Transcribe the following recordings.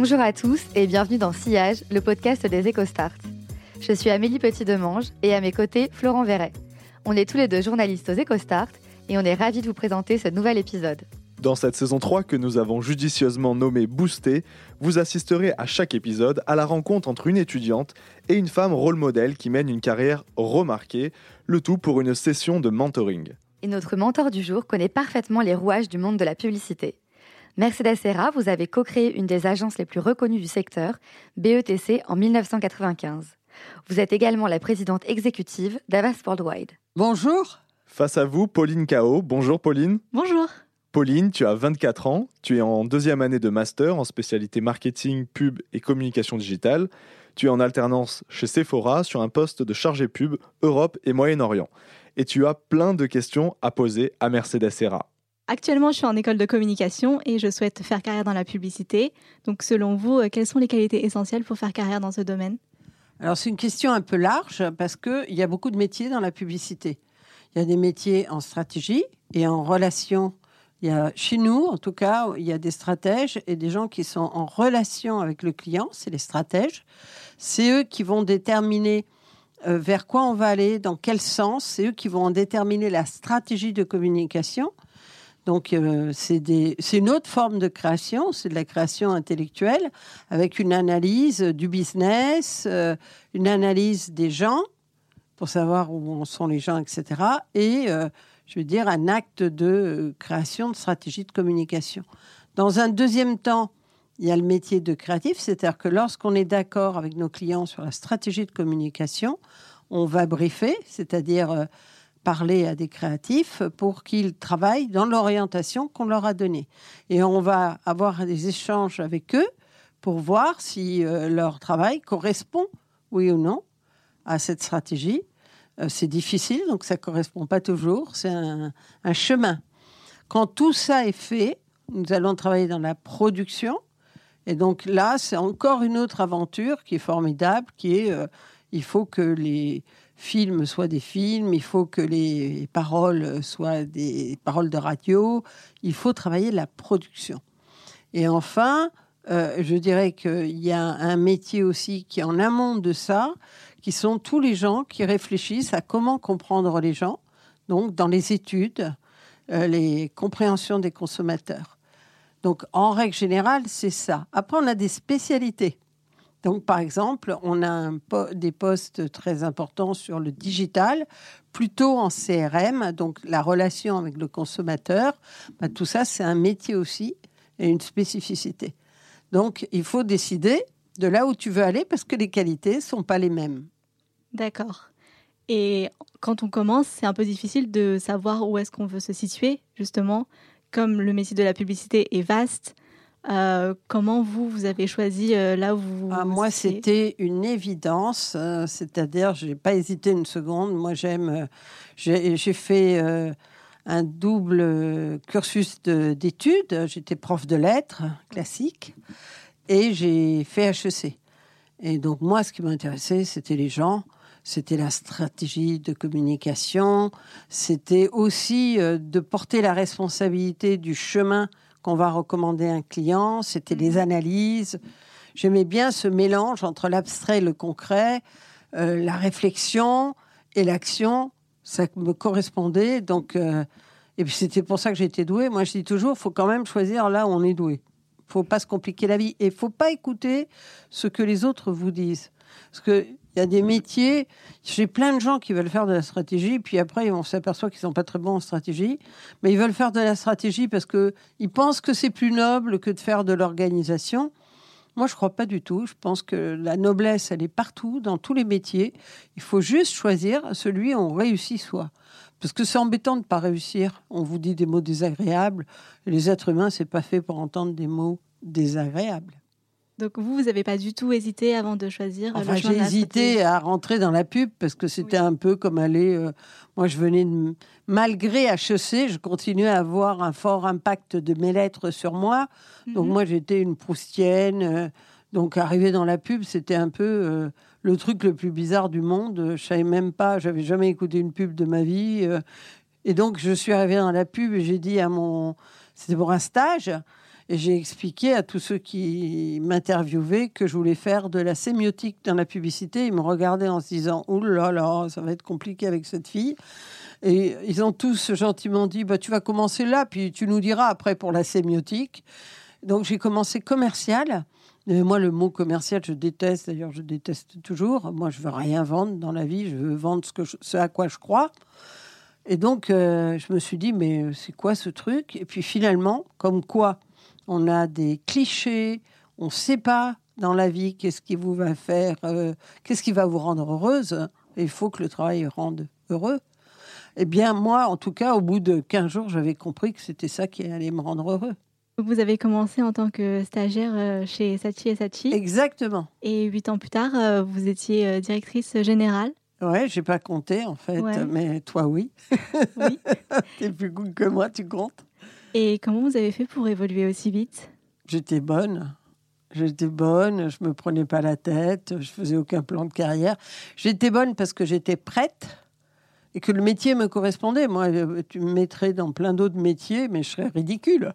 Bonjour à tous et bienvenue dans Sillage, le podcast des EcoStart. Je suis Amélie Petit-Demange et à mes côtés, Florent Verret. On est tous les deux journalistes aux EcoStart et on est ravis de vous présenter ce nouvel épisode. Dans cette saison 3 que nous avons judicieusement nommée Booster, vous assisterez à chaque épisode à la rencontre entre une étudiante et une femme rôle modèle qui mène une carrière remarquée, le tout pour une session de mentoring. Et notre mentor du jour connaît parfaitement les rouages du monde de la publicité. Mercedes Serra, vous avez co-créé une des agences les plus reconnues du secteur, BETC, en 1995. Vous êtes également la présidente exécutive d'Avast Worldwide. Bonjour. Face à vous, Pauline Cao. Bonjour Pauline. Bonjour. Pauline, tu as 24 ans, tu es en deuxième année de master en spécialité marketing, pub et communication digitale. Tu es en alternance chez Sephora sur un poste de chargé pub Europe et Moyen-Orient. Et tu as plein de questions à poser à Mercedes Serra. Actuellement, je suis en école de communication et je souhaite faire carrière dans la publicité. Donc, selon vous, euh, quelles sont les qualités essentielles pour faire carrière dans ce domaine? Alors, c'est une question un peu large parce qu'il y a beaucoup de métiers dans la publicité. Il y a des métiers en stratégie et en relation. Il y a, chez nous, en tout cas, il y a des stratèges et des gens qui sont en relation avec le client, c'est les stratèges. C'est eux qui vont déterminer euh, vers quoi on va aller, dans quel sens. C'est eux qui vont déterminer la stratégie de communication. Donc, euh, c'est une autre forme de création, c'est de la création intellectuelle avec une analyse du business, euh, une analyse des gens pour savoir où en sont les gens, etc. Et, euh, je veux dire, un acte de création de stratégie de communication. Dans un deuxième temps, il y a le métier de créatif, c'est-à-dire que lorsqu'on est d'accord avec nos clients sur la stratégie de communication, on va briefer, c'est-à-dire parler à des créatifs pour qu'ils travaillent dans l'orientation qu'on leur a donnée. Et on va avoir des échanges avec eux pour voir si euh, leur travail correspond, oui ou non, à cette stratégie. Euh, c'est difficile, donc ça ne correspond pas toujours. C'est un, chemin. Quand tout ça est fait, nous allons travailler dans la production. Et donc là, c'est encore une autre aventure qui est formidable, qui est, euh, il faut que les, films soient des films, il faut que les paroles soient des paroles de radio, il faut travailler la production. Et enfin, euh, je dirais qu'il y a un métier aussi qui est en amont de ça, qui sont tous les gens qui réfléchissent à comment comprendre les gens, donc dans les études, euh, les compréhensions des consommateurs. Donc en règle générale, c'est ça. Après, on a des spécialités. Donc, par exemple, on a des postes très importants sur le digital, plutôt en CRM, donc la relation avec le consommateur. Bah, tout ça, c'est un métier aussi et une spécificité. Donc, il faut décider de là où tu veux aller parce que les qualités ne sont pas les mêmes. D'accord. Et quand on commence, c'est un peu difficile de savoir où est-ce qu'on veut se situer, justement. Comme le métier de la publicité est vaste, euh, comment vous, vous avez choisi euh, là où vous... Ah, moi, c'était une évidence, euh, c'est-à-dire, je n'ai pas hésité une seconde. Moi, j'aime... j'ai fait un double cursus d'études. J'étais prof de lettres classique et j'ai fait HEC. Et donc, moi, ce qui m'intéressait, c'était les gens c'était la stratégie de communication, c'était aussi de porter la responsabilité du chemin qu'on va recommander à un client, c'était les mhm. analyses. J'aimais bien ce mélange entre l'abstrait et le concret, euh, la réflexion et l'action. Ça me correspondait. Donc, euh, et puis c'était pour ça que j'étais douée. Moi, je dis toujours, il faut quand même choisir là où on est doué. Il faut pas se compliquer la vie et il faut pas écouter ce que les autres vous disent. Parce que il y a des métiers, j'ai plein de gens qui veulent faire de la stratégie, puis après, on s'aperçoit qu'ils sont pas très bons en stratégie, mais ils veulent faire de la stratégie parce qu'ils pensent que c'est plus noble que de faire de l'organisation. Moi, je crois pas du tout. Je pense que la noblesse, elle est partout, dans tous les métiers. Il faut juste choisir celui où on réussit soi. Parce que c'est embêtant de ne pas réussir. On vous dit des mots désagréables. les êtres humains, c'est pas fait pour entendre des mots désagréables. Donc vous, vous n'avez pas du tout hésité avant de choisir enfin, J'ai hésité à rentrer dans la pub parce que c'était un peu comme aller... Euh, moi, je venais de... Malgré HEC, je continuais à avoir un fort impact de mes lettres sur moi. Donc mhm. moi, j'étais une proustienne. Euh, donc arriver dans la pub, c'était un peu euh, le truc le plus bizarre du monde. Je savais même pas, j'avais jamais écouté une pub de ma vie. et donc, je suis arrivée dans la pub et j'ai dit à mon... C'était pour un stage. Et j'ai expliqué à tous ceux qui m'interviewaient que je voulais faire de la sémiotique dans la publicité. Ils me regardaient en se disant Oh là là, ça va être compliqué avec cette fille. Et ils ont tous gentiment dit bah, Tu vas commencer là, puis tu nous diras après pour la sémiotique. Donc j'ai commencé commercial. Moi, le mot commercial, je déteste. D'ailleurs, je déteste toujours. Moi, je veux rien vendre dans la vie. Je veux vendre ce à quoi je crois. Et donc, euh, je me suis dit, mais c'est quoi ce truc? Et puis finalement, comme quoi on a des clichés, on ne sait pas dans la vie qu'est-ce qui vous va faire, euh, qu'est-ce qui va vous rendre heureuse. il faut que le travail rende heureux. Eh bien, moi, en tout cas, au bout de 15 jours, j'avais compris que c'était ça qui allait me rendre heureux. Vous avez commencé en tant que stagiaire euh, chez Sachi et Sachi. Exactement. Et huit ans plus tard, euh, vous étiez directrice générale. Ouais, j'ai pas compté en fait, mais toi oui. Oui. tu es plus good que moi, tu comptes. Et comment vous avez fait pour évoluer aussi vite? J'étais bonne. J'étais bonne, je me prenais pas la tête, je faisais aucun plan de carrière. J'étais bonne parce que j'étais prête et que le métier me correspondait. Moi, euh, tu me mettrais dans plein d'autres métiers, mais je serais ridicule.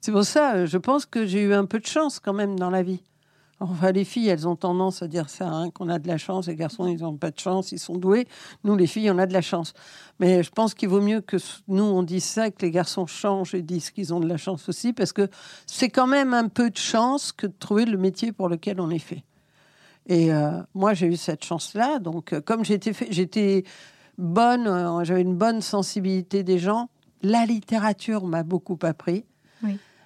C'est pour ça, je pense que j'ai eu un peu de chance quand même dans la vie. Enfin, les filles, elles ont tendance à dire ça, hein, qu'on a de la chance. Les garçons, ils n'ont pas de chance, ils sont doués. Nous, les filles, on a de la chance. Mais je pense qu'il vaut mieux que nous, on dise ça, que les garçons changent et disent qu'ils ont de la chance aussi, parce que c'est quand même un peu de chance que de trouver le métier pour lequel on est fait. Et euh, moi, j'ai eu cette chance-là. Donc, euh, comme j'étais, j'étais bonne, euh, j'avais une bonne sensibilité des gens, la littérature m'a beaucoup appris.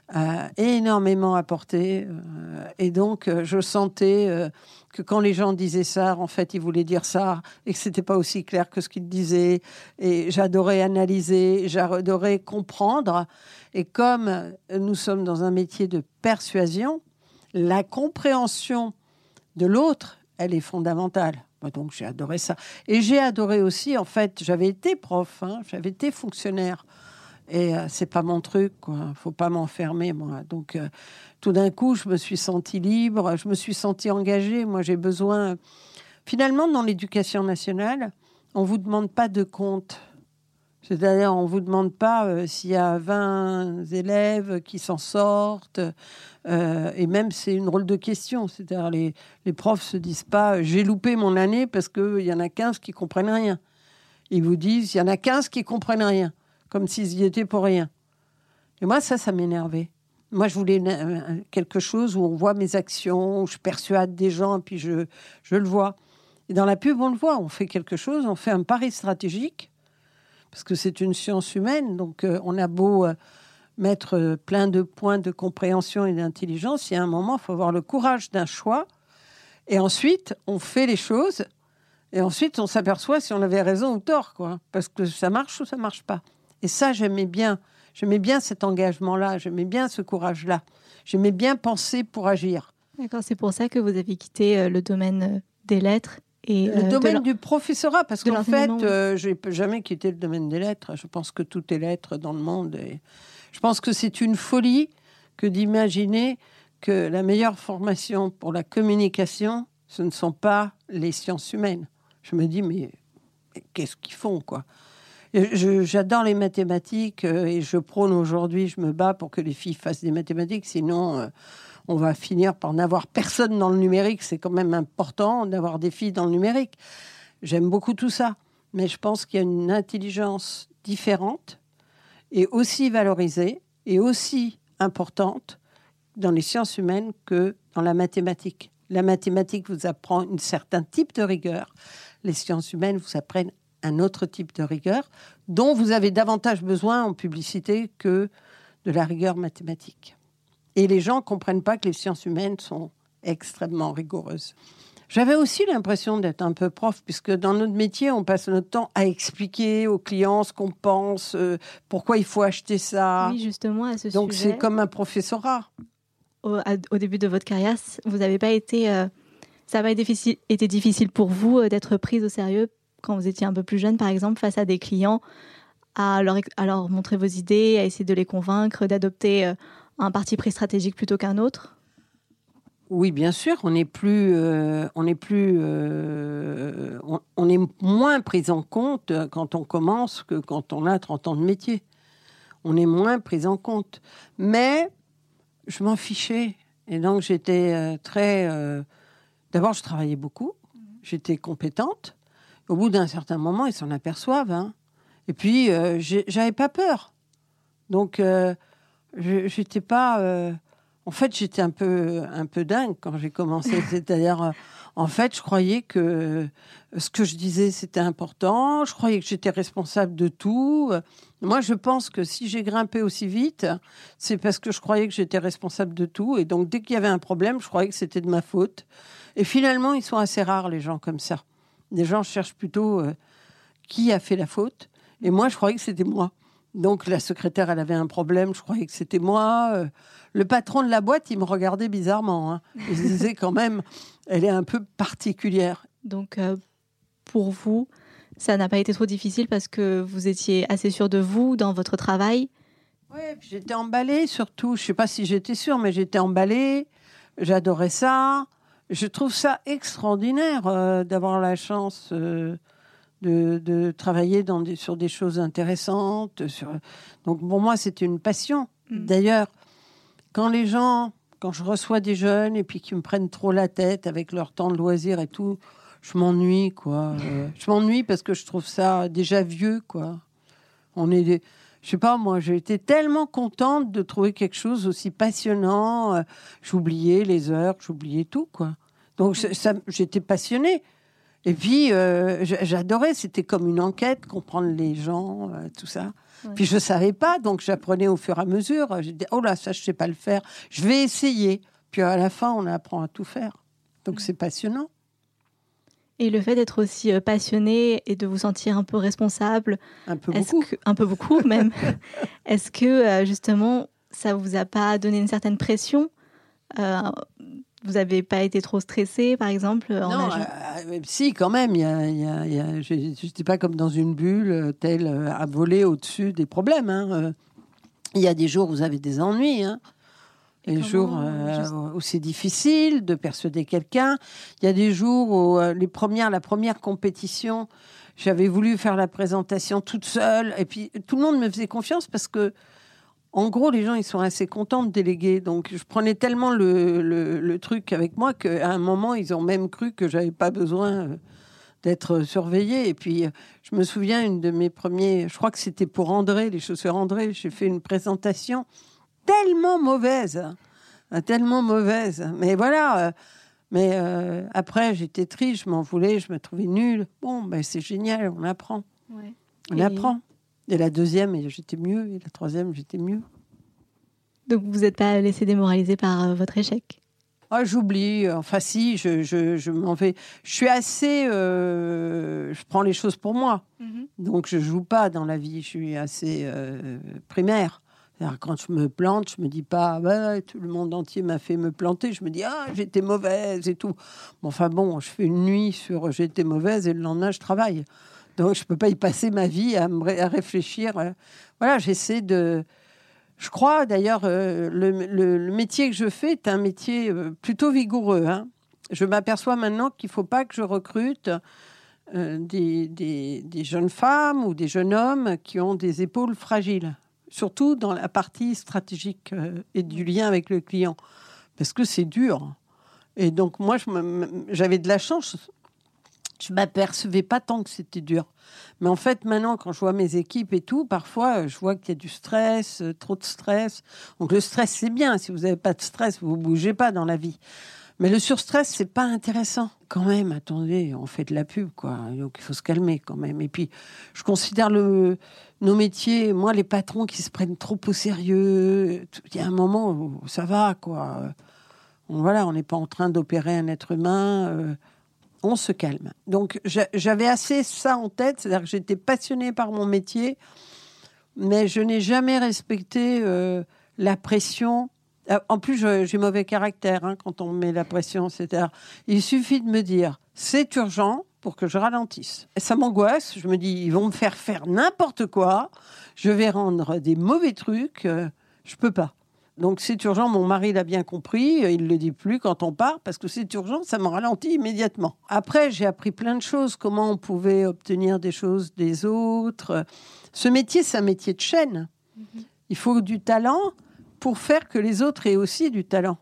A énormément apporté. Euh, et donc, euh, je sentais euh, que quand les gens disaient ça, en fait, ils voulaient dire ça et que c'était pas aussi clair que ce qu'ils disaient. Et j'adorais analyser, j'adorais comprendre. Et comme nous sommes dans un métier de persuasion, la compréhension de l'autre, elle est fondamentale. Donc j'ai adoré ça. Et j'ai adoré aussi, en fait, j'avais été prof, hein, j'avais été fonctionnaire. Et euh, c'est pas mon truc, quoi. Faut pas m'enfermer, moi. Donc, euh, tout d'un coup, je me suis sentie libre, je me suis sentie engagée. Moi, j'ai besoin. Finalement, dans l'éducation nationale, on vous demande pas de compte. C'est-à-dire, on vous demande pas euh, s'il y a 20 élèves qui s'en sortent. et même, c'est une rôle de question. C'est-à-dire, les, profs se disent pas j'ai loupé mon année parce qu'il y en a 15 qui comprennent rien. Ils vous disent il y en a 15 qui comprennent rien comme s'ils y étaient pour rien. Et moi, ça, ça m'énervait. Moi, je voulais quelque chose où on voit mes actions, où je persuade des gens, puis je, le vois. Et dans la pub, on le voit. On fait quelque chose, on fait un pari stratégique, parce que c'est une science humaine. Donc, euh, on a beau euh, mettre euh, plein de points de compréhension et d'intelligence, il y a un moment, il faut avoir le courage d'un choix. Et ensuite, on fait les choses. Et ensuite, on s'aperçoit si on avait raison ou tort, quoi. Parce que ça marche ou ça marche pas. Et ça, j'aimais bien. J'aimais bien cet engagement-là. J'aimais bien ce courage-là. J'aimais bien penser pour agir. D'accord, c'est pour ça que vous avez quitté euh, le domaine euh, des lettres et le euh, domaine du professorat, parce qu'en fait, je n'ai jamais quitté le domaine des lettres. Je pense que tout est lettres dans le monde. Et je pense que c'est une folie que d'imaginer que la meilleure formation pour la communication, ce ne sont pas les sciences humaines. Je me dis, mais qu'est-ce qu'ils font, quoi? J'adore les mathématiques euh, et je prône aujourd'hui, je me bats pour que les filles fassent des mathématiques, sinon euh, on va finir par n'avoir personne dans le numérique. C'est quand même important d'avoir des filles dans le numérique. J'aime beaucoup tout ça, mais je pense qu'il y a une intelligence différente et aussi valorisée et aussi importante dans les sciences humaines que dans la mathématique. La mathématique vous apprend un certain type de rigueur. Les sciences humaines vous apprennent un autre type de rigueur dont vous avez davantage besoin en publicité que de la rigueur mathématique. Et les gens comprennent pas que les sciences humaines sont extrêmement rigoureuses. J'avais aussi l'impression d'être un peu prof, puisque dans notre métier, on passe notre temps à expliquer aux clients ce qu'on pense, euh, pourquoi il faut acheter ça. Oui, justement, à ce Donc sujet. c'est comme un professorat. au, à- au début de votre carrière, vous n'avez pas été, euh, ça n'a pas été difficile, été difficile pour vous euh, d'être prise au sérieux quand vous étiez un peu plus jeune, par exemple, face à des clients, à leur, montrer vos idées, à essayer de les convaincre d'adopter euh, un parti pris stratégique plutôt qu'un autre? Oui, bien sûr, on est plus, euh, on plus, euh, on, est moins pris en compte quand on commence que quand on a 30 ans de métier. On est moins pris en compte. Mais je m'en fichais. Et donc j'étais très. D'abord, je travaillais beaucoup. J'étais compétente. Au bout d'un certain moment, ils s'en aperçoivent. hein. Et puis, euh, j'avais pas peur. Donc, euh, je- j'étais pas. euh, en fait, j'étais un peu, un peu dingue quand j'ai commencé. C'est-à-dire, euh, en fait, je croyais que ce que je disais, c'était important. Je croyais que j'étais responsable de tout. Moi, je pense que si j'ai grimpé aussi vite, c'est parce que je croyais que j'étais responsable de tout. Et donc, dès qu'il y avait un problème, je croyais que c'était de ma faute. Et finalement, ils sont assez rares, les gens comme ça. Les gens cherchent plutôt euh, qui a fait la faute. Et moi, je croyais que c'était moi. Donc, la secrétaire, elle avait un problème, je croyais que c'était moi. Euh, le patron de la boîte, il me regardait bizarrement. hein. Il se disait quand même, elle est un peu particulière. Donc, euh, pour vous, ça n'a pas été trop difficile parce que vous étiez assez sûr de vous dans votre travail? Oui, j'étais emballée surtout. Je sais pas si j'étais sûre, mais j'étais emballée. J'adorais ça. Je trouve ça extraordinaire euh, d'avoir la chance euh, de, de travailler dans des, sur des choses intéressantes. Sur... Donc pour moi, c'était une passion. Mm. D'ailleurs, quand les gens, quand je reçois des jeunes et puis qui me prennent trop la tête avec leur temps de loisir et tout, je m'ennuie, quoi. Euh, je m'ennuie parce que je trouve ça déjà vieux, quoi. On est des... Je sais pas, moi, j'ai été tellement contente de trouver quelque chose aussi passionnant. Euh, J'oubliais les heures, j'oubliais tout, quoi. Donc, j'étais passionnée. Et puis, euh, j'adorais, c'était comme une enquête, comprendre les gens, euh, tout ça. Ouais. Puis, je savais pas, donc j'apprenais au fur et à mesure. J'ai dit, oh là, ça, je sais pas le faire. Je vais essayer. Puis, à la fin, on apprend à tout faire. Donc, c'est passionnant. Et le fait d'être aussi euh, passionné et de vous sentir un peu responsable, Un peu beaucoup. que, un peu beaucoup même, est-ce que euh, justement ça vous a pas donné une certaine pression Euh, Vous n'avez pas été trop stressé, par exemple, en Non, euh, si, quand même. Y a, y a- il y a- je n'étais pas comme dans une bulle, telle à voler au-dessus des problèmes. hein. Il y a des jours où vous avez des ennuis. Hein. Comment, jours euh, juste- où c'est difficile de persuader quelqu'un. Il y a des jours où euh, les premières, la première compétition, j'avais voulu faire la présentation toute seule. Et puis tout le monde me faisait confiance parce que, en gros, les gens, ils sont assez contents de déléguer. Donc je prenais tellement le, le- le truc avec moi qu'à un moment, ils ont même cru que j'avais pas besoin euh, d'être surveillée. Et puis, euh, je me souviens, une de mes premiers, je crois que c'était pour André, les chaussures André, j'ai fait une présentation tellement mauvaise, hein, tellement mauvaise. Mais voilà. euh, mais euh, après, j'étais triste, je m'en voulais, je me trouvais nulle. Bon, ben, c'est génial, on apprend. Ouais. On Et- apprend. Et la deuxième, j'étais mieux. Et la troisième, j'étais mieux. Donc vous n'êtes pas laissé démoraliser par euh, votre échec? Ah, j'oublie. Enfin, si, je, je, je m'en vais. Je suis assez. euh, je prends les choses pour moi. Donc, je joue pas dans la vie. Je suis assez euh, primaire. Quand je me plante, je me dis pas, tout le monde entier m'a fait me planter. Je me dis, ah, j'étais mauvaise et tout. Bon, enfin bon, je fais une nuit sur j'étais mauvaise et le lendemain, je travaille. Donc, je peux pas y passer ma vie à, à réfléchir. euh. Voilà, j'essaie de. Je crois d'ailleurs, euh, le, le- métier que je fais est un métier euh, plutôt vigoureux. hein. Je m'aperçois maintenant qu'il faut pas que je recrute des, des- des jeunes femmes ou des jeunes hommes qui ont des épaules fragiles, surtout dans la partie stratégique euh, et du lien avec le client, parce que c'est dur. Et donc moi, j'avais de la chance. Je m'apercevais pas tant que c'était dur. Mais en fait, maintenant, quand je vois mes équipes et tout, parfois, je vois qu'il y a du stress, euh, trop de stress. Donc le stress, c'est bien. Si vous n'avez pas de stress, vous ne bougez pas dans la vie. Mais le surstress, c'est pas intéressant. Quand même, attendez, on fait de la pub, quoi. Donc il faut se calmer quand même. Et puis, je considère le, nos métiers, moi, les patrons qui se prennent trop au sérieux, il y a un moment où ça va, quoi. Voilà, on n'est pas en train d'opérer un être humain. Euh, on se calme. Donc j'avais assez ça en tête, c'est-à-dire que j'étais passionnée par mon métier, mais je n'ai jamais respecté euh, la pression. Euh, en plus, j'ai mauvais caractère hein, quand on met la pression. C'est-à-dire, il suffit de me dire c'est urgent pour que je ralentisse. Et ça m'angoisse. Je me dis ils vont me faire faire n'importe quoi. Je vais rendre des mauvais trucs. Euh, je peux pas. Donc c'est urgent, mon mari l'a bien compris, il ne le dit plus quand on part, parce que c'est urgent, ça me ralentit immédiatement. Après, j'ai appris plein de choses, comment on pouvait obtenir des choses des autres. Ce métier, c'est un métier de chaîne. Mhm. Il faut du talent pour faire que les autres aient aussi du talent.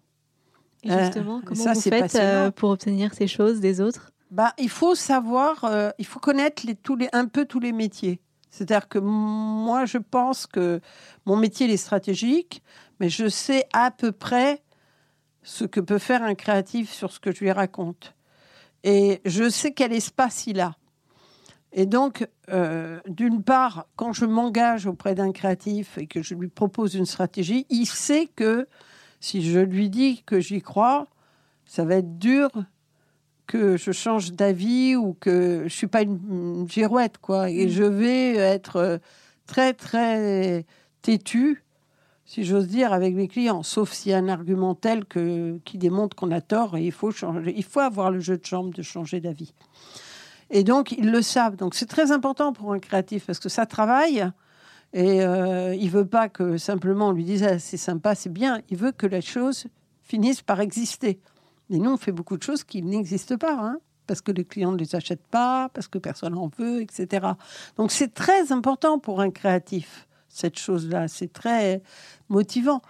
Et justement, euh, comment vous faites euh, pour obtenir ces choses des autres? Bah, Il faut savoir, euh, il faut connaître les, tous les, un peu tous les métiers. C'est-à-dire que moi, je pense que mon métier est stratégique mais je sais à peu près ce que peut faire un créatif sur ce que je lui raconte. Et je sais quel espace il a. Et donc, euh, d'une part, quand je m'engage auprès d'un créatif et que je lui propose une stratégie, il sait que si je lui dis que j'y crois, ça va être dur que je change d'avis ou que je suis pas une, girouette, quoi. Et mmh. je vais être très, très têtue si j'ose dire, avec mes clients, sauf s'il y a un argument tel que, qui démontre qu'on a tort et il faut, changer, il faut avoir le jeu de chambre de changer d'avis. Et donc, ils le savent. Donc, c'est très important pour un créatif parce que ça travaille et euh, il veut pas que simplement on lui dise ah, c'est sympa, c'est bien. Il veut que la chose finisse par exister. Mais nous, on fait beaucoup de choses qui n'existent pas. Hein parce que les clients ne les achètent pas, parce que personne n'en veut, etc. Donc c'est très important pour un créatif cette chose-là. C'est très motivant.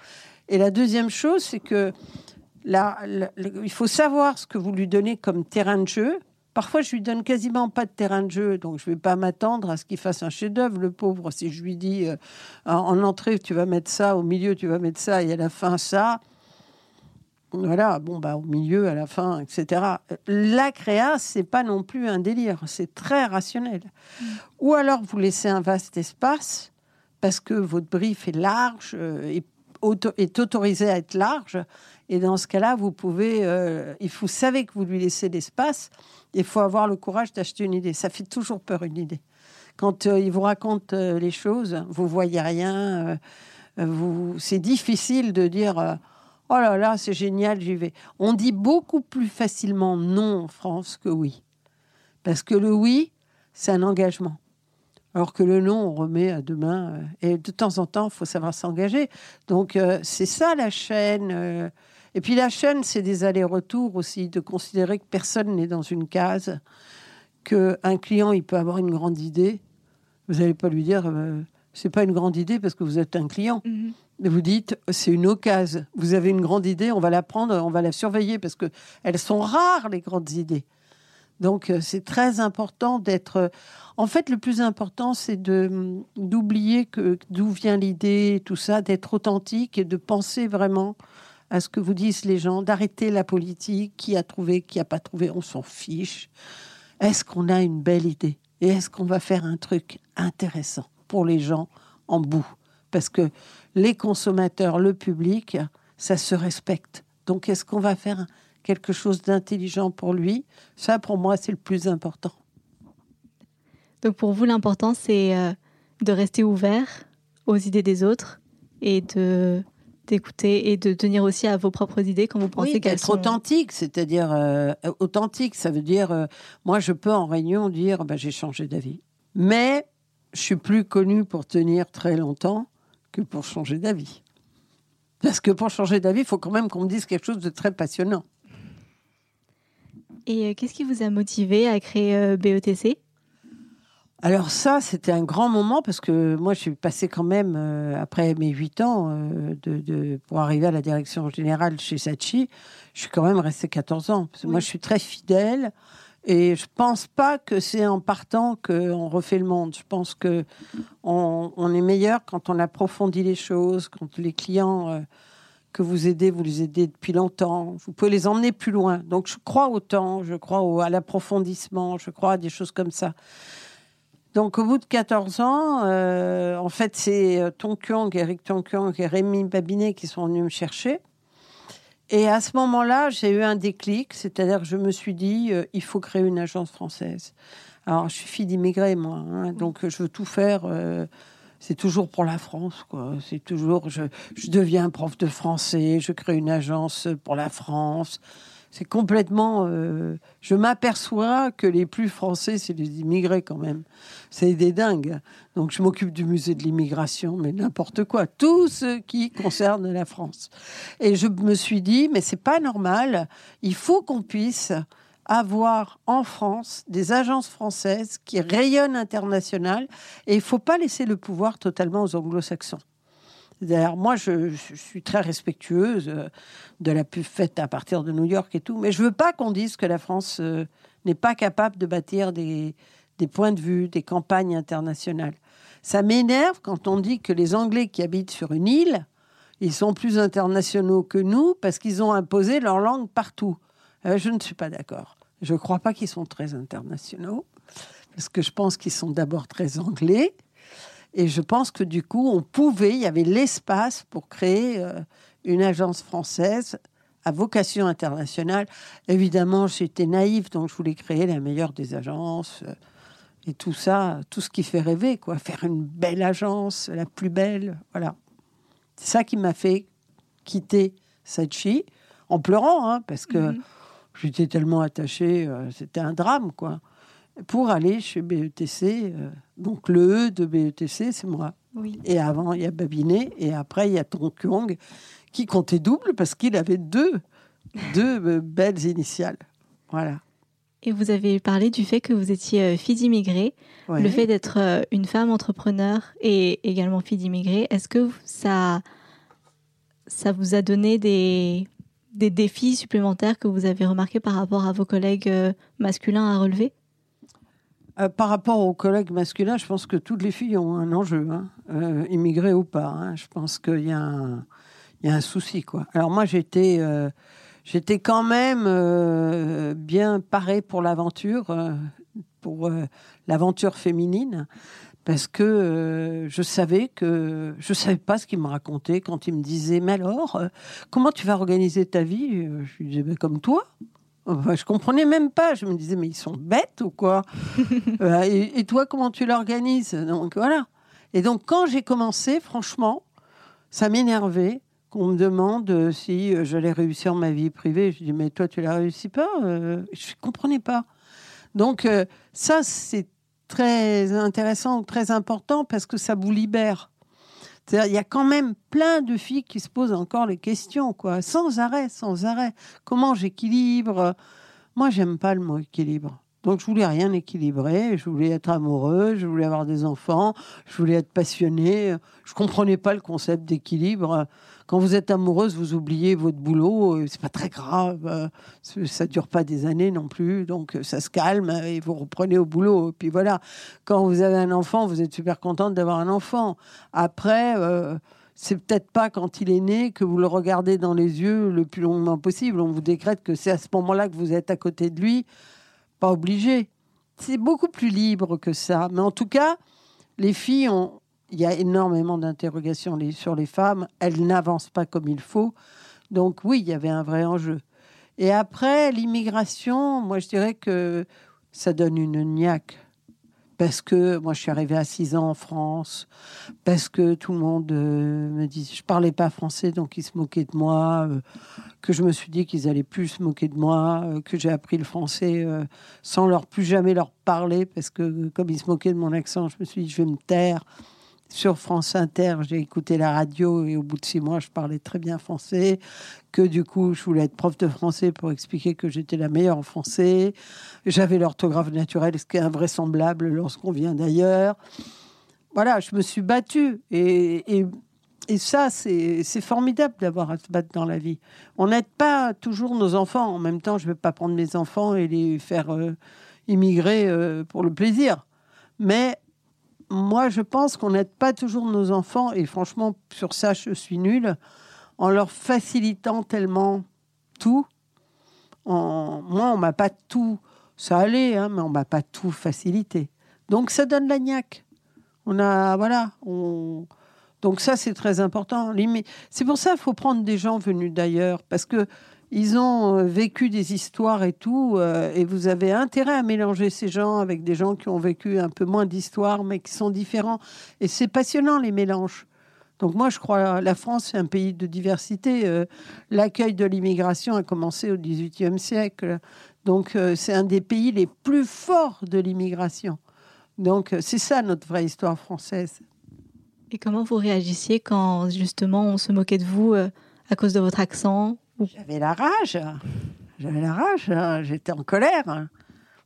Et la deuxième chose, c'est que là, il faut savoir ce que vous lui donnez comme terrain de jeu. Parfois, je lui donne quasiment pas de terrain de jeu, donc je vais pas m'attendre à ce qu'il fasse un chef-d'œuvre, le pauvre. Si je lui dis euh, en entrée, tu vas mettre ça, au milieu, tu vas mettre ça, et à la fin, ça. Voilà, bon, bah, au milieu, à la fin, etc. La créa, c'est pas non plus un délire, c'est très rationnel. Mmh. Ou alors, vous laissez un vaste espace parce que votre brief est large, euh, et est autorisé à être large. Et dans ce cas-là, vous pouvez, euh, il faut savez que vous lui laissez l'espace. Il faut avoir le courage d'acheter une idée. Ça fait toujours peur une idée. Quand euh, il vous raconte les choses, vous voyez rien. vous, c'est difficile de dire. Oh là là, c'est génial, j'y vais. On dit beaucoup plus facilement non en France que oui. Parce que le oui, c'est un engagement. Alors que le nom, on remet à demain. Euh, et de temps en temps, il faut savoir s'engager. Donc, euh, c'est ça la chaîne. Euh. Et puis, la chaîne, c'est des allers-retours aussi, de considérer que personne n'est dans une case, qu'un client, il peut avoir une grande idée. Vous n'allez pas lui dire, c'est pas une grande idée parce que vous êtes un client. Mais vous dites, c'est une occasion. Vous avez une grande idée, on va la prendre, on va la surveiller parce que elles sont rares, les grandes idées. Donc, c'est très important d'être en fait, le plus important, c'est de d'oublier que d'où vient l'idée, tout ça, d'être authentique et de penser vraiment à ce que vous disent les gens, d'arrêter la politique, qui a trouvé, qui a pas trouvé, on s'en fiche. Est-ce qu'on a une belle idée et est-ce qu'on va faire un truc intéressant? Pour les gens en bout Parce que les consommateurs, le public, ça se respecte. Donc, est-ce qu'on va faire quelque chose d'intelligent pour lui? Ça, pour moi, c'est le plus important. Donc pour vous, l'important, c'est euh, de rester ouvert aux idées des autres et de d'écouter et de tenir aussi à vos propres idées quand vous pensez qu'elles sont authentique, c'est-à-dire euh, authentique, ça veut dire euh, moi je peux en réunion dire bah, j'ai changé d'avis, mais je suis plus connu pour tenir très longtemps que pour changer d'avis. Parce que pour changer d'avis, il faut quand même qu'on me dise quelque chose de très passionnant. Et qu'est-ce qui vous a motivé à créer BETC alors ça, c'était un grand moment parce que moi, je suis passée quand même, euh, après mes huit ans, euh, de, pour arriver à la direction générale chez Sachi, je suis quand même restée 14 ans. Parce que Moi, je suis très fidèle et je pense pas que c'est en partant qu'on refait le monde. Je pense que on, est meilleur quand on approfondit les choses, quand les clients... Euh, que vous aidez, vous les aidez depuis longtemps. Vous pouvez les emmener plus loin. Donc je crois au temps, je crois à l'approfondissement, je crois à des choses comme ça. Donc au bout de 14 ans, euh, en fait c'est euh, Tonkyong, Eric Tonkyong et Rémi Babinet qui sont venus me chercher. Et à ce moment-là, j'ai eu un déclic, c'est-à-dire que je me suis dit, euh, il faut créer une agence française. Alors, je suis fille d'immigrés, moi, hein, donc je veux tout faire c'est toujours pour la France, quoi. C'est toujours, je, deviens prof de français, je crée une agence pour la France. C'est complètement. Euh, je m'aperçois que les plus français, c'est les immigrés quand même. C'est des dingues. Donc je m'occupe du musée de l'immigration, mais n'importe quoi. Tout ce qui concerne la France. Et je me suis dit, mais c'est pas normal. Il faut qu'on puisse avoir en France des agences françaises qui rayonnent international et il faut pas laisser le pouvoir totalement aux anglo-saxons. D'ailleurs, moi, je, suis très respectueuse euh, de la pub faite à partir de New York et tout, mais je veux pas qu'on dise que la France euh, n'est pas capable de bâtir des, des points de vue, des campagnes internationales. Ça m'énerve quand on dit que les Anglais qui habitent sur une île, ils sont plus internationaux que nous parce qu'ils ont imposé leur langue partout. Euh, je ne suis pas d'accord. Je ne crois pas qu'ils sont très internationaux, parce que je pense qu'ils sont d'abord très anglais. Et je pense que du coup, on pouvait, il y avait l'espace pour créer euh, une agence française à vocation internationale. Évidemment, j'étais naïve, donc je voulais créer la meilleure des agences. Euh, et tout ça, tout ce qui fait rêver, quoi. Faire une belle agence, la plus belle, voilà. C'est ça qui m'a fait quitter Sachi, en pleurant, hein, parce que mhm. J'étais tellement attachée, euh, c'était un drame, quoi. Pour aller chez BETC, euh, donc le E de BETC, c'est moi. Et avant, il y a Babinet, et après, il y a Tonkyong, qui comptait double parce qu'il avait deux, deux euh, belles initiales. Voilà. Et vous avez parlé du fait que vous étiez fille d'immigrés, le fait d'être une femme entrepreneur et également fille d'immigrés. Est-ce que ça, ça vous a donné des, des défis supplémentaires que vous avez remarqués par rapport à vos collègues euh, masculins à relever? Euh, par rapport aux collègues masculins, je pense que toutes les filles ont un enjeu, hein, euh, immigrées ou pas. Hein. Je pense qu'il y, a un, souci. Alors moi, j'étais, j'étais quand même bien parée pour l'aventure, pour l'aventure féminine parce que euh, je savais que je savais pas ce qu'il me racontait quand il me disait mais alors euh, comment tu vas organiser ta vie euh, je lui disais ben, comme toi enfin, je comprenais même pas. Je me disais mais ils sont bêtes ou quoi et, et, toi comment tu l'organises? Donc voilà. Et donc quand j'ai commencé franchement ça m'énervait qu'on me demande si j'allais réussir ma vie privée. Je dis mais toi tu la réussis pas je comprenais pas. Donc ça c'est très intéressant, très important parce que ça vous libère. Il y a quand même plein de filles qui se posent encore les questions, quoi, sans arrêt, sans arrêt. Comment j'équilibre? Moi, j'aime pas le mot équilibre. Donc, je voulais rien équilibrer. Je voulais être amoureuse, je voulais avoir des enfants, je voulais être passionnée. Je comprenais pas le concept d'équilibre. Quand vous êtes amoureuse, vous oubliez votre boulot, euh, c'est pas très grave, euh, ça dure pas des années non plus, donc euh, ça se calme et vous reprenez au boulot. Et puis voilà, quand vous avez un enfant, vous êtes super contente d'avoir un enfant. Après, c'est peut-être pas quand il est né que vous le regardez dans les yeux le plus longuement possible. On vous décrète que c'est à ce moment-là que vous êtes à côté de lui, obligé. C'est beaucoup plus libre que ça. Mais en tout cas, les filles ont, il y a énormément d'interrogations sur les femmes. Elles n'avancent pas comme il faut. Donc oui, il y avait un vrai enjeu. Et après, l'immigration, moi je dirais que ça donne une niaque. Parce que moi je suis arrivée à 6 ans en France, parce que tout le monde euh, me dit, je parlais pas français donc ils se moquaient de moi, euh, que je me suis dit qu'ils allaient plus se moquer de moi, euh, que j'ai appris le français sans leur plus jamais leur parler parce que comme ils se moquaient de mon accent, je me suis dit je vais me taire sur France Inter, j'ai écouté la radio et au bout de six mois, je parlais très bien français. Que du coup, je voulais être prof de français pour expliquer que j'étais la meilleure en français. J'avais l'orthographe naturelle, ce qui est invraisemblable lorsqu'on vient d'ailleurs. Voilà, je me suis battue. Et, et, ça, c'est formidable d'avoir à se battre dans la vie. On n'aide pas toujours nos enfants. En même temps, je ne vais pas prendre mes enfants et les faire euh, immigrer euh, pour le plaisir. Mais moi, je pense qu'on n'aide pas toujours nos enfants, et franchement, sur ça, je suis nulle, en leur facilitant tellement tout. Moi, on m'a pas tout, ça allait, hein, mais on m'a pas tout facilité. Donc ça donne la niaque. On a, voilà, on... donc ça c'est très important. C'est pour ça qu'il faut prendre des gens venus d'ailleurs, parce que ils ont euh, vécu des histoires et tout, euh, et vous avez intérêt à mélanger ces gens avec des gens qui ont vécu un peu moins d'histoires, mais qui sont différents. Et c'est passionnant les mélanges. Donc moi, je crois la France, c'est un pays de diversité. Euh, l'accueil de l'immigration a commencé au XVIIIe siècle. Donc c'est un des pays les plus forts de l'immigration. Donc c'est ça notre vraie histoire française. Et comment vous réagissiez quand justement on se moquait de vous à cause de votre accent? J'avais la rage. J'avais la rage. Hein. J'étais en colère.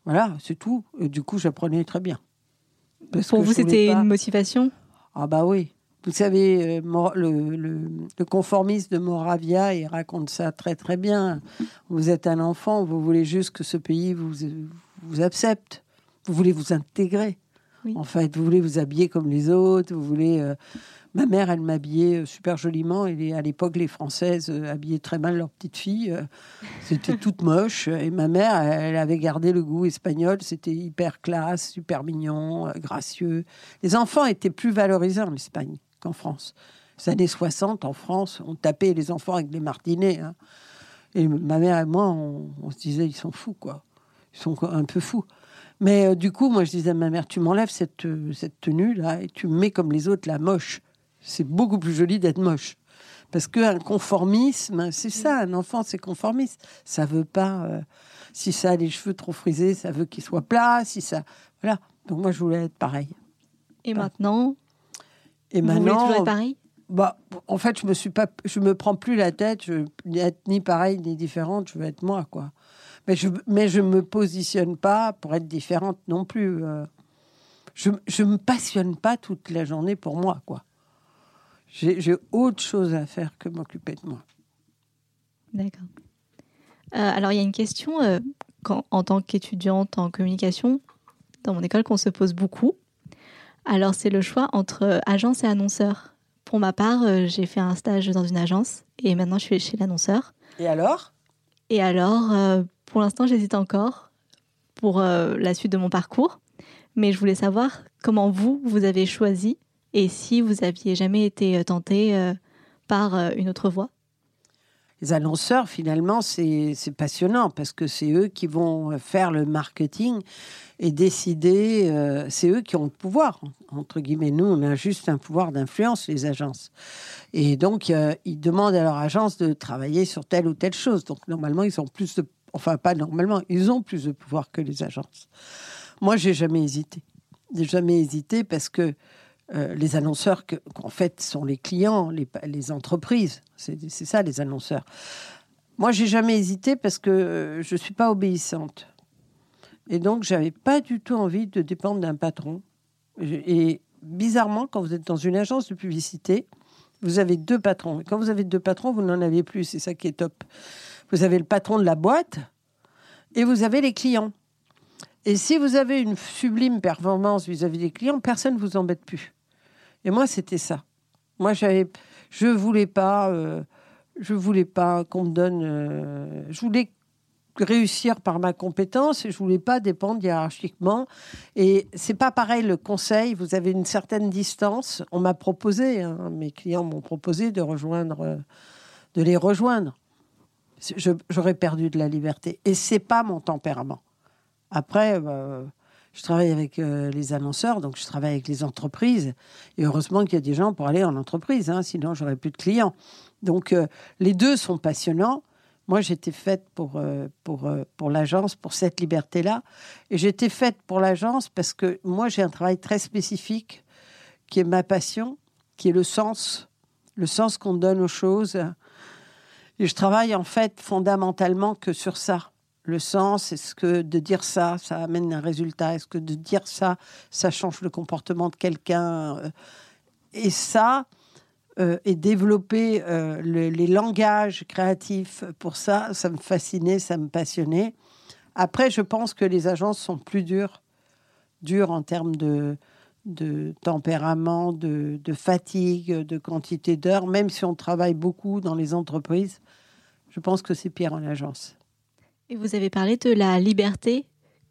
Voilà, c'est tout. Et du coup, j'apprenais très bien. Pour vous, c'était une motivation? Ah bah oui. Vous savez, euh, le, le, conformiste de Moravia, il raconte ça très très bien. Vous êtes un enfant, vous voulez juste que ce pays vous, vous accepte. Vous voulez vous intégrer. En fait, vous voulez vous habiller comme les autres, vous voulez... Euh, Ma mère, elle m'habillait euh, super joliment. Et à l'époque, les Françaises euh, habillaient très mal leurs petites filles. C'était toute moche. Et ma mère, elle avait gardé le goût espagnol. C'était hyper classe, super mignon, gracieux. Les enfants étaient plus valorisés en Espagne qu'en France. Les années 60, en France, on tapait les enfants avec des martinets. Hein. Et ma mère et moi, on, on, se disait, ils sont fous, quoi. Ils sont un peu fous. Mais du coup, moi, je disais à ma mère, tu m'enlèves cette, cette tenue-là et tu me mets comme les autres, la moche. C'est beaucoup plus joli d'être moche. Parce qu'un conformisme, c'est ça, un enfant, c'est conformiste. Ça veut pas. Euh, si ça a les cheveux trop frisés, ça veut qu'il soit plat. Si ça. Voilà. Donc moi, je voulais être pareil. Et maintenant Et maintenant. Vous voulez toujours être pareil bah, en fait, je me suis pas, je me prends plus la tête. Je veux être ni pareil ni différente. Je veux être moi, quoi. Mais je, mais je me positionne pas pour être différente non plus. Euh. je, je me passionne pas toute la journée pour moi, quoi. J'ai autre chose à faire que m'occuper de moi. D'accord. Euh, alors, il y a une question euh, quand, en tant qu'étudiante en communication dans mon école qu'on se pose beaucoup. Alors, c'est le choix entre agence et annonceur. Pour ma part, j'ai fait un stage dans une agence et maintenant je suis chez l'annonceur. Et alors? Et alors, pour l'instant, j'hésite encore pour la suite de mon parcours. Mais je voulais savoir comment vous, vous avez choisi et si vous aviez jamais été euh, tenté euh, par euh, une autre voie les annonceurs, finalement, c'est passionnant parce que c'est eux qui vont faire le marketing et décider. c'est eux qui ont le pouvoir, entre guillemets. Nous, on a juste un pouvoir d'influence, les agences. Et donc, ils demandent à leur agence de travailler sur telle ou telle chose. Donc, normalement, ils ont plus de. Enfin, pas normalement, ils ont plus de pouvoir que les agences. Moi, j'ai jamais hésité. J'ai jamais hésité parce que euh, les annonceurs, qu'en fait, sont les clients, les, entreprises. C'est ça, les annonceurs. Moi, j'ai jamais hésité parce que euh, je suis pas obéissante. Et donc, j'avais pas du tout envie de dépendre d'un patron. Et bizarrement, quand vous êtes dans une agence de publicité, vous avez deux patrons. Et quand vous avez deux patrons, vous n'en avez plus. C'est ça qui est top. Vous avez le patron de la boîte et vous avez les clients. Et si vous avez une sublime performance vis-à-vis -vis des clients, personne ne vous embête plus. Et moi, c'était ça. Moi, je voulais pas, euh, voulais pas qu'on me donne. Euh, je voulais réussir par ma compétence et je voulais pas dépendre hiérarchiquement. Et c'est pas pareil le conseil. Vous avez une certaine distance. On m'a proposé, hein, mes clients m'ont proposé de rejoindre, de les rejoindre. J'aurais perdu de la liberté. Et c'est pas mon tempérament. Après. Euh, je travaille avec euh, les annonceurs, donc je travaille avec les entreprises. Et heureusement qu'il y a des gens pour aller en entreprise, hein, sinon j'aurais plus de clients. Donc euh, les deux sont passionnants. Moi, j'étais faite pour, pour, pour l'agence, pour cette liberté-là. Et j'étais faite pour l'agence parce que moi, j'ai un travail très spécifique qui est ma passion, qui est le sens, le sens qu'on donne aux choses. Je travaille en fait fondamentalement que sur ça le sens Est-ce que de dire ça, ça amène un résultat? Est-ce que de dire ça, ça change le comportement de quelqu'un euh, Et ça, euh, et développer euh, les langages créatifs pour ça, ça me fascinait, ça me passionnait. Après, je pense que les agences sont plus dures, dures en termes de, de tempérament, de, de fatigue, de quantité d'heures, même si on travaille beaucoup dans les entreprises. Je pense que c'est pire en agence. Et vous avez parlé de la liberté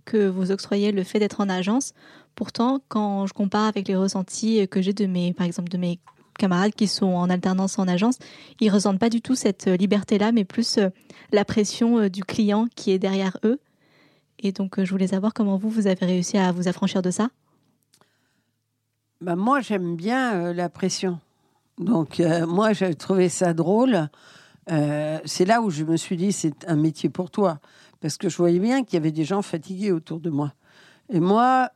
que vous octroyez le fait d'être en agence. Pourtant, quand je compare avec les ressentis que j'ai de mes, par exemple, de mes camarades qui sont en alternance en agence, ils ressentent pas du tout cette liberté-là, mais plus euh, la pression euh, du client qui est derrière eux. Et donc, euh, je voulais savoir comment vous, vous avez réussi à vous affranchir de ça. Bah, moi, j'aime bien la pression. Donc, moi, j'ai trouvé ça drôle. C'est là où je me suis dit, c'est un métier pour toi. Parce que je voyais bien qu'il y avait des gens fatigués autour de moi. Et moi,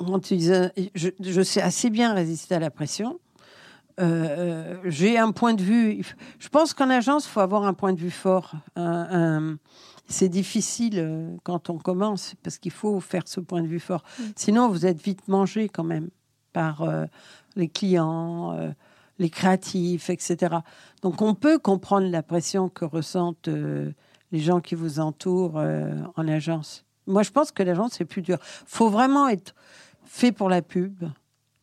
je, je sais assez bien résister à la pression. Euh, j'ai un point de vue. Je pense qu'en agence, il faut avoir un point de vue fort. c'est difficile euh, quand on commence parce qu'il faut faire ce point de vue fort. Mm. Sinon, vous êtes vite mangé quand même par euh, les clients, les créatifs, etc. Donc, on peut comprendre la pression que ressentent les gens qui vous entourent en agence. Moi, je pense que l'agence, c'est plus dur. faut vraiment être fait pour la pub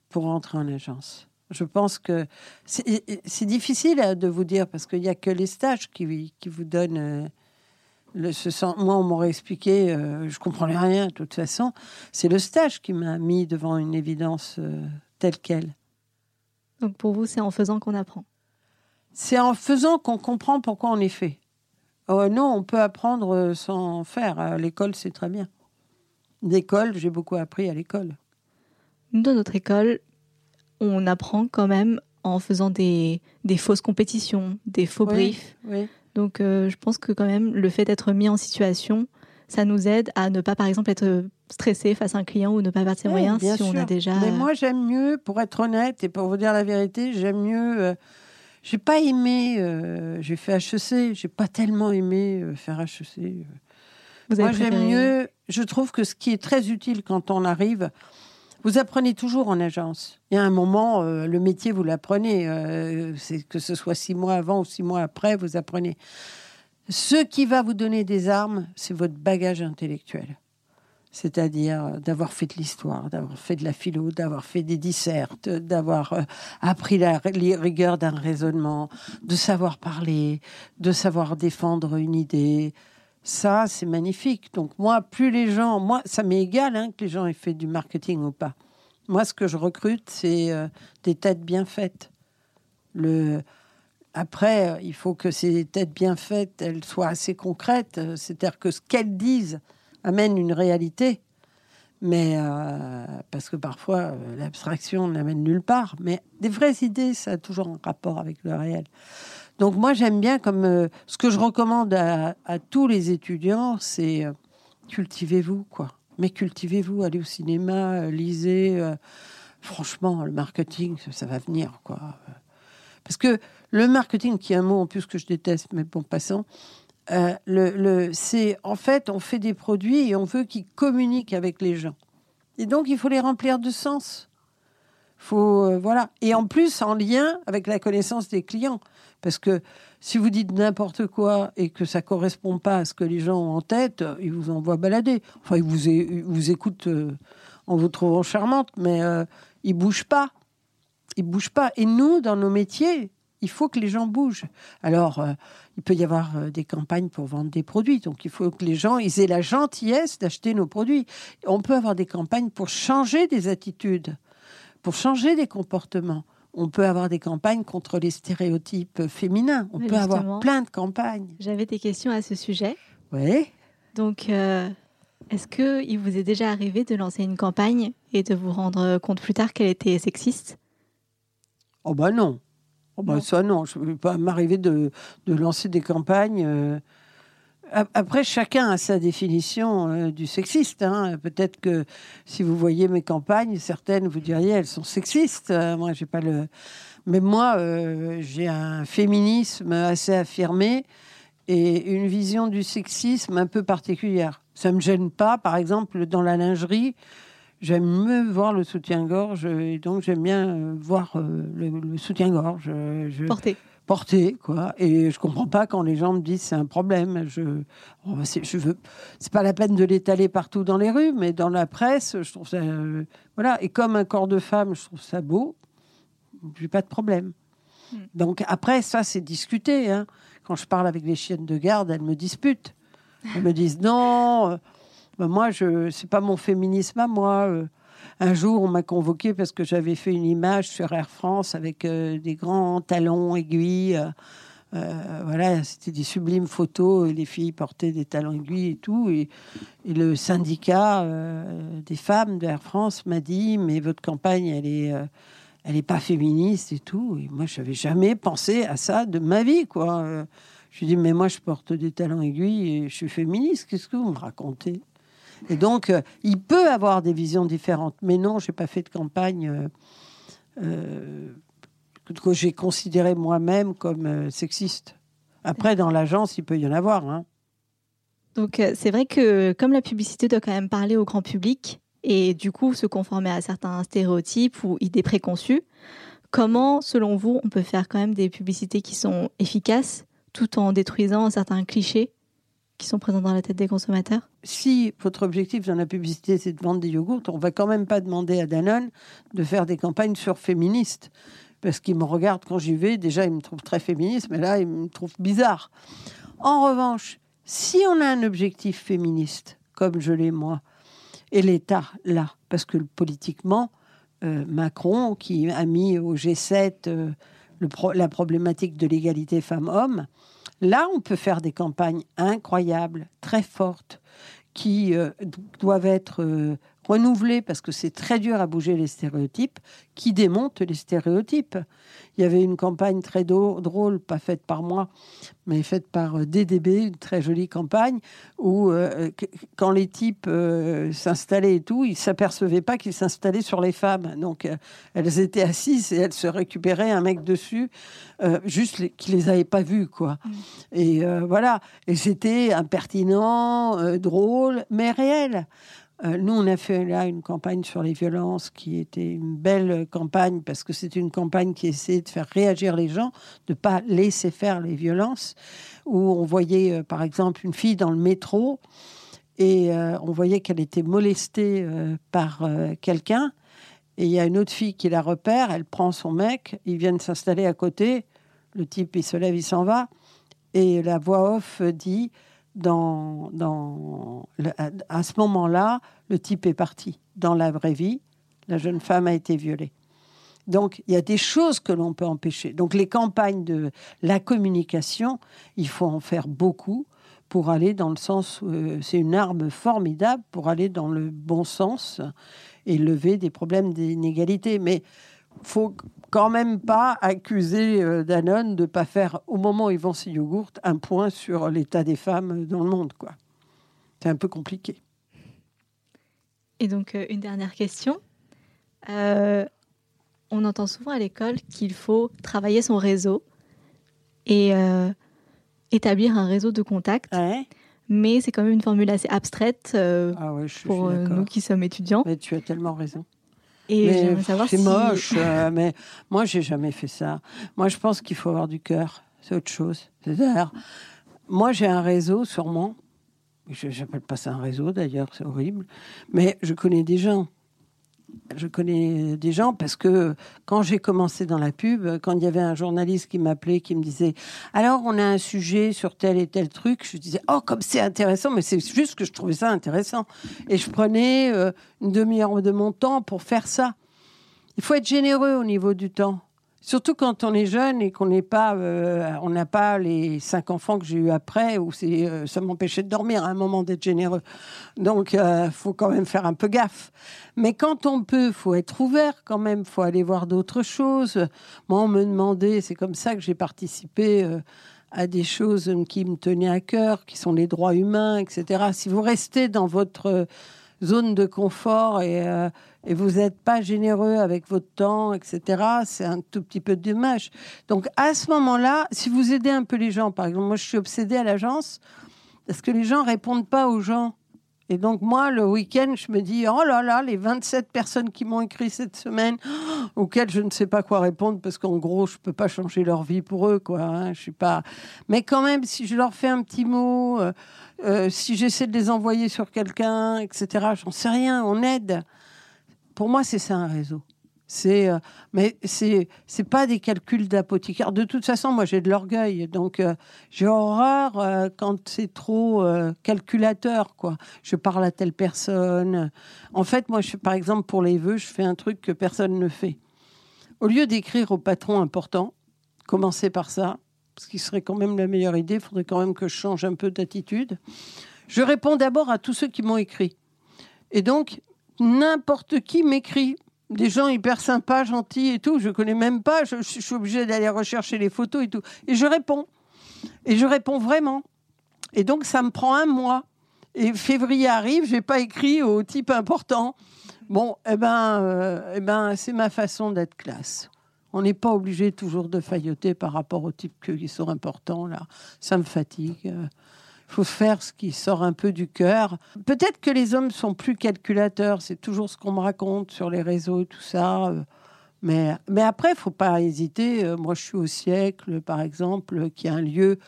pour entrer en agence. Je pense que c'est difficile euh, de vous dire parce qu'il n'y a que les stages qui, vous donnent euh, ce. Moi, on m'aurait expliqué, euh, je comprenais rien de toute façon. C'est le stage qui m'a mis devant une évidence telle qu'elle. Donc pour vous, c'est en faisant qu'on apprend C'est en faisant qu'on comprend pourquoi on est fait. Oh, non, on peut apprendre sans faire. À l'école, c'est très bien. L'école, j'ai beaucoup appris à l'école. Dans notre école, on apprend quand même en faisant des, fausses compétitions, des faux briefs. Donc euh, je pense que quand même le fait d'être mis en situation, ça nous aide à ne pas par exemple être stressé face à un client ou ne pas perdre ses moyens si on a déjà. Mais moi j'aime mieux, pour être honnête et pour vous dire la vérité, j'aime mieux. Euh, j'ai pas aimé. Euh, j'ai fait HEC, j'ai pas tellement aimé faire HEC. moi j'aime mieux. Je trouve que ce qui est très utile quand on arrive vous apprenez toujours en agence. Il y a un moment, euh, le métier, vous l'apprenez. Euh, c'est que ce soit six mois avant ou six mois après, vous apprenez. Ce qui va vous donner des armes, c'est votre bagage intellectuel. C'est-à-dire euh, d'avoir fait de l'histoire, d'avoir fait de la philo, d'avoir fait des dissertes, d'avoir appris la rigueur d'un raisonnement, de savoir parler, de savoir défendre une idée, ça, c'est magnifique. Donc moi, plus les gens, moi, ça m'est égal hein, que les gens aient fait du marketing ou pas. Moi, ce que je recrute, c'est euh, des têtes bien faites. Le... Après, euh, il faut que ces têtes bien faites, elles soient assez concrètes. Euh, c'est-à-dire que ce qu'elles disent amène une réalité. Mais parce que parfois, l'abstraction n'amène nulle part. Mais des vraies idées, ça a toujours un rapport avec le réel. Donc moi j'aime bien comme euh, ce que je recommande à, tous les étudiants, c'est euh, cultivez-vous quoi. Mais cultivez-vous, allez au cinéma, euh, lisez. franchement, le marketing, ça, va venir quoi. Parce que le marketing, qui est un mot en plus que je déteste, mais bon passons. le, le c'est en fait on fait des produits et on veut qu'ils communiquent avec les gens. Et donc il faut les remplir de sens. Faut voilà. Et en plus en lien avec la connaissance des clients. Parce que si vous dites n'importe quoi et que ça correspond pas à ce que les gens ont en tête, ils vous envoient balader. Enfin, ils vous, vous écoutent euh, en vous trouvant charmante, mais euh, ils bougent pas. Ils bougent pas. Et nous, dans nos métiers, il faut que les gens bougent. Alors, euh, il peut y avoir des campagnes pour vendre des produits. Donc, il faut que les gens aient la gentillesse d'acheter nos produits. On peut avoir des campagnes pour changer des attitudes, pour changer des comportements on peut avoir des campagnes contre les stéréotypes féminins. On peut avoir plein de campagnes. J'avais des questions à ce sujet. Oui. Donc, euh, est-ce qu'il vous est déjà arrivé de lancer une campagne et de vous rendre compte plus tard qu'elle était sexiste? Oh bah non. Oh bah ça non. Je ne vais pas m'arriver de, lancer des campagnes. Euh, après, chacun a sa définition euh, du sexiste. Hein. Peut-être que si vous voyez mes campagnes, certaines vous diriez elles sont sexistes. Euh, moi, j'ai pas le. Mais moi, euh, j'ai un féminisme assez affirmé et une vision du sexisme un peu particulière. Ça me gêne pas, par exemple, dans la lingerie. J'aime mieux voir le soutien-gorge et donc j'aime bien voir le, soutien-gorge. Porter porter, quoi. Et je comprends pas quand les gens me disent c'est un problème. Je, oh, c'est, je veux, c'est pas la peine de l'étaler partout dans les rues, mais dans la presse, je trouve ça, euh, voilà. Et comme un corps de femme, je trouve ça beau. J'ai pas de problème. Hmm. Donc après, ça c'est discuté. hein. Quand je parle avec les chiennes de garde, elles me disputent. Elles me disent non, euh, ben moi je, c'est pas mon féminisme à moi. euh. Un jour, on m'a convoqué parce que j'avais fait une image sur Air France avec euh, des grands talons aiguilles. euh, voilà, c'était des sublimes photos. Les filles portaient des talons aiguilles et tout. Et, le syndicat des femmes d'Air France m'a dit Mais votre campagne, elle est, elle est pas féministe et tout. Et moi, je n'avais jamais pensé à ça de ma vie, quoi. Je lui dis Mais moi, je porte des talons aiguilles et je suis féministe. Qu'est-ce que vous me racontez? Et donc, euh, il peut avoir des visions différentes. Mais non, j'ai pas fait de campagne. euh, euh, que- j'ai considéré moi-même comme sexiste. Après, dans l'agence, il peut y en avoir. hein. Donc c'est vrai que comme la publicité doit quand même parler au grand public et du coup se conformer à certains stéréotypes ou idées préconçues, comment selon vous on peut faire quand même des publicités qui sont efficaces tout en détruisant certains clichés qui sont présents dans la tête des consommateurs Si votre objectif dans la publicité, c'est de vendre des yogourts, on va quand même pas demander à Danone de faire des campagnes sur féministes. Parce qu'ils me regardent quand j'y vais. Déjà, ils me trouvent très féministe, mais là, ils me trouvent bizarre. En revanche, si on a un objectif féministe, comme je l'ai moi, et l'État là, parce que politiquement, euh, Macron, qui a mis au G7 euh, la problématique de l'égalité femmes-hommes, là, on peut faire des campagnes incroyables, très fortes, qui euh, do- doivent être euh, renouvelées parce que c'est très dur à bouger les stéréotypes, qui démontent les stéréotypes. Il y avait une campagne très drôle, pas faite par moi, mais faite par euh, DDB, une très jolie campagne, où euh, que- quand les types euh, s'installaient et tout, ils s'apercevaient pas qu'ils s'installaient sur les femmes. Donc euh, elles étaient assises et elles se récupéraient un mec dessus, euh, juste les, qui les avait pas vues, quoi. Et euh, voilà. Et c'était impertinent, euh, drôle, mais réel. Euh, nous, on a fait là une campagne sur les violences qui était une belle campagne parce que c'est une campagne qui essayait de faire réagir les gens, de pas laisser faire les violences. Où on voyait, euh, par exemple, une fille dans le métro et euh, on voyait qu'elle était molestée par quelqu'un. Et il y a une autre fille qui la repère, elle prend son mec, ils viennent s'installer à côté. Le type, il se lève, il s'en va. Et la voix off dit à ce moment-là, le type est parti. Dans la vraie vie, la jeune femme a été violée. Donc, il y a des choses que l'on peut empêcher. Donc, les campagnes de la communication, il faut en faire beaucoup pour aller dans le sens. euh, c'est une arme formidable pour aller dans le bon sens et lever des problèmes d'inégalité. Mais faut quand même pas accuser euh, Danone de ne pas faire, au moment où ils vendent ses yogourts, un point sur l'état des femmes dans le monde. quoi. C'est un peu compliqué. Et donc, euh, une dernière question. Euh, on entend souvent à l'école qu'il faut travailler son réseau et euh, établir un réseau de contacts, Ouais. mais c'est quand même une formule assez abstraite euh, Ah ouais, je, je pour nous qui sommes étudiants. Mais tu as tellement raison. Et Mais j'aimerais savoir c'est si... moche, euh, mais moi, j'ai jamais fait ça. Moi, je pense qu'il faut avoir du cœur. C'est autre chose. C'est-à-dire, moi, j'ai un réseau, sûrement. Je n'appelle pas ça un réseau, d'ailleurs, c'est horrible. Mais je connais des gens. Je connais des gens parce que quand j'ai commencé dans la pub, quand il y avait un journaliste qui m'appelait, qui me disait Alors, on a un sujet sur tel et tel truc, je disais Oh, comme c'est intéressant, mais c'est juste que je trouvais ça intéressant. Et je prenais euh, une demi-heure de mon temps pour faire ça. Il faut être généreux au niveau du temps. Surtout quand on est jeune et qu'on n'est pas, euh, on n'a pas les cinq enfants que j'ai eu après, où euh, ça m'empêchait de dormir à un moment d'être généreux. Donc, il faut quand même faire un peu gaffe. Mais quand on peut, faut être ouvert quand même. faut aller voir d'autres choses. Moi, on me demandait, c'est comme ça que j'ai participé euh, à des choses qui me tenaient à cœur, qui sont les droits humains, etc. Si vous restez dans votre euh, zone de confort et, euh, vous n'êtes pas généreux avec votre temps, etc., c'est un tout petit peu dommage. Donc à ce moment-là, si vous aidez un peu les gens, par exemple, moi je suis obsédée à l'agence parce que les gens répondent pas aux gens? Et donc, moi, le week-end, je me dis, oh là là, les 27 personnes qui m'ont écrit cette semaine, auxquelles je ne sais pas quoi répondre, parce qu'en gros, je ne peux pas changer leur vie pour eux, quoi. Hein, je suis pas... Mais quand même, si je leur fais un petit mot, euh, euh, si j'essaie de les envoyer sur quelqu'un, etc., j'en sais rien, on aide. Pour moi, c'est ça un réseau. C'est, euh, mais c'est, c'est pas des calculs d'apothicaire. De toute façon, moi, j'ai de l'orgueil, donc euh, j'ai horreur euh, quand c'est trop calculateur, quoi. Je parle à telle personne. En fait, moi, je, par exemple, pour les vœux, je fais un truc que personne ne fait. Au lieu d'écrire au patron important, commencer par ça, ce qui serait quand même la meilleure idée. Il faudrait quand même que je change un peu d'attitude. Je réponds d'abord à tous ceux qui m'ont écrit. Et donc, n'importe qui m'écrit des gens hyper sympas, gentils et tout. Je connais même pas. Je, suis obligée d'aller rechercher les photos et tout. Et je réponds. Et je réponds vraiment. Et donc, ça me prend un mois. Et février arrive, j'ai pas écrit au type important. Bon, eh ben, euh, eh ben, c'est ma façon d'être classe. On n'est pas obligé toujours de failloter par rapport aux types qui sont importants là. Ça me fatigue. Euh faut faire ce qui sort un peu du cœur. Peut-être que les hommes sont plus calculateurs, c'est toujours ce qu'on me raconte sur les réseaux et tout ça. Euh, mais, mais après, faut pas hésiter. Euh, moi, je suis au siècle, par exemple, qui est un lieu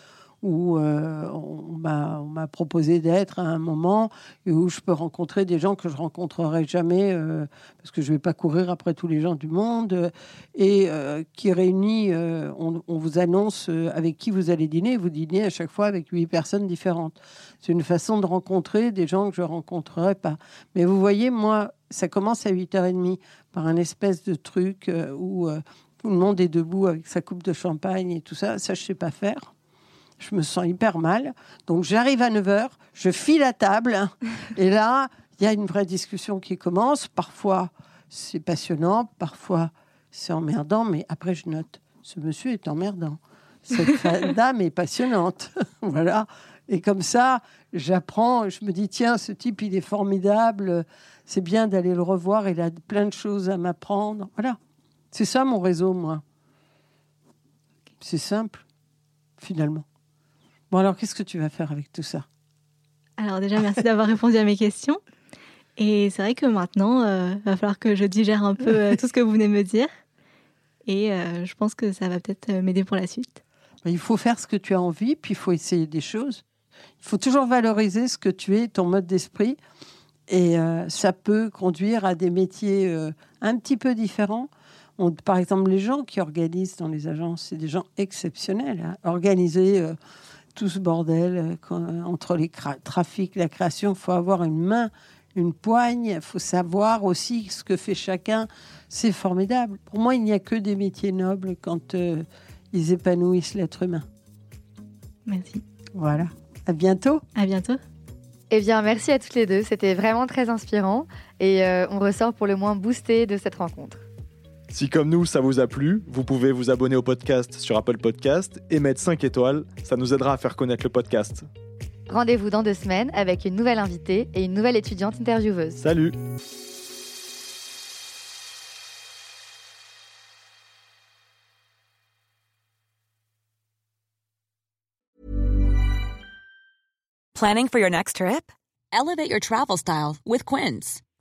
où euh, on m'a proposé d'être à un moment et où je peux rencontrer des gens que je rencontrerai jamais euh, parce que je vais pas courir après tous les gens du monde et euh, qui réunit, on, vous annonce avec qui vous allez dîner, vous dînez à chaque fois avec huit personnes différentes. C'est une façon de rencontrer des gens que je rencontrerai pas. Mais vous voyez, moi, ça commence à 8h30 par un espèce de truc où tout le monde est debout avec sa coupe de champagne et tout ça. Ça, je sais pas faire je me sens hyper mal. Donc j'arrive à 9h, je file la table, et là, il y a une vraie discussion qui commence. Parfois, c'est passionnant, parfois, c'est emmerdant, mais après, je note, ce monsieur est emmerdant. Cette dame est passionnante. voilà. Et comme ça, j'apprends, je me dis, tiens, ce type, il est formidable, c'est bien d'aller le revoir, il a plein de choses à m'apprendre. Voilà. C'est ça mon réseau, moi. C'est simple, finalement. Bon, alors, qu'est-ce que tu vas faire avec tout ça? Alors, déjà, merci d'avoir répondu à mes questions. Et c'est vrai que maintenant, il euh, va falloir que je digère un peu euh, tout ce que vous venez de me dire. Et euh, je pense que ça va peut-être m'aider pour la suite. Il faut faire ce que tu as envie, puis il faut essayer des choses. Il faut toujours valoriser ce que tu es, ton mode d'esprit. Et ça peut conduire à des métiers un petit peu différents. par exemple, les gens qui organisent dans les agences, c'est des gens exceptionnels. Hein. Organiser tout ce bordel euh, entre les trafics, la création. Il faut avoir une main, une poigne. Il faut savoir aussi ce que fait chacun. C'est formidable. Pour moi, il n'y a que des métiers nobles quand euh, ils épanouissent l'être humain. Merci. Voilà. À bientôt. À bientôt. Eh bien, merci à toutes les deux. C'était vraiment très inspirant et euh, on ressort pour le moins boosté de cette rencontre. Si comme nous, ça vous a plu, vous pouvez vous abonner au podcast sur Apple Podcast et mettre 5 étoiles, ça nous aidera à faire connaître le podcast. Rendez-vous dans deux semaines avec une nouvelle invitée et une nouvelle étudiante intervieweuse. Salut Planning for your next trip? Elevate your travel style with Quince.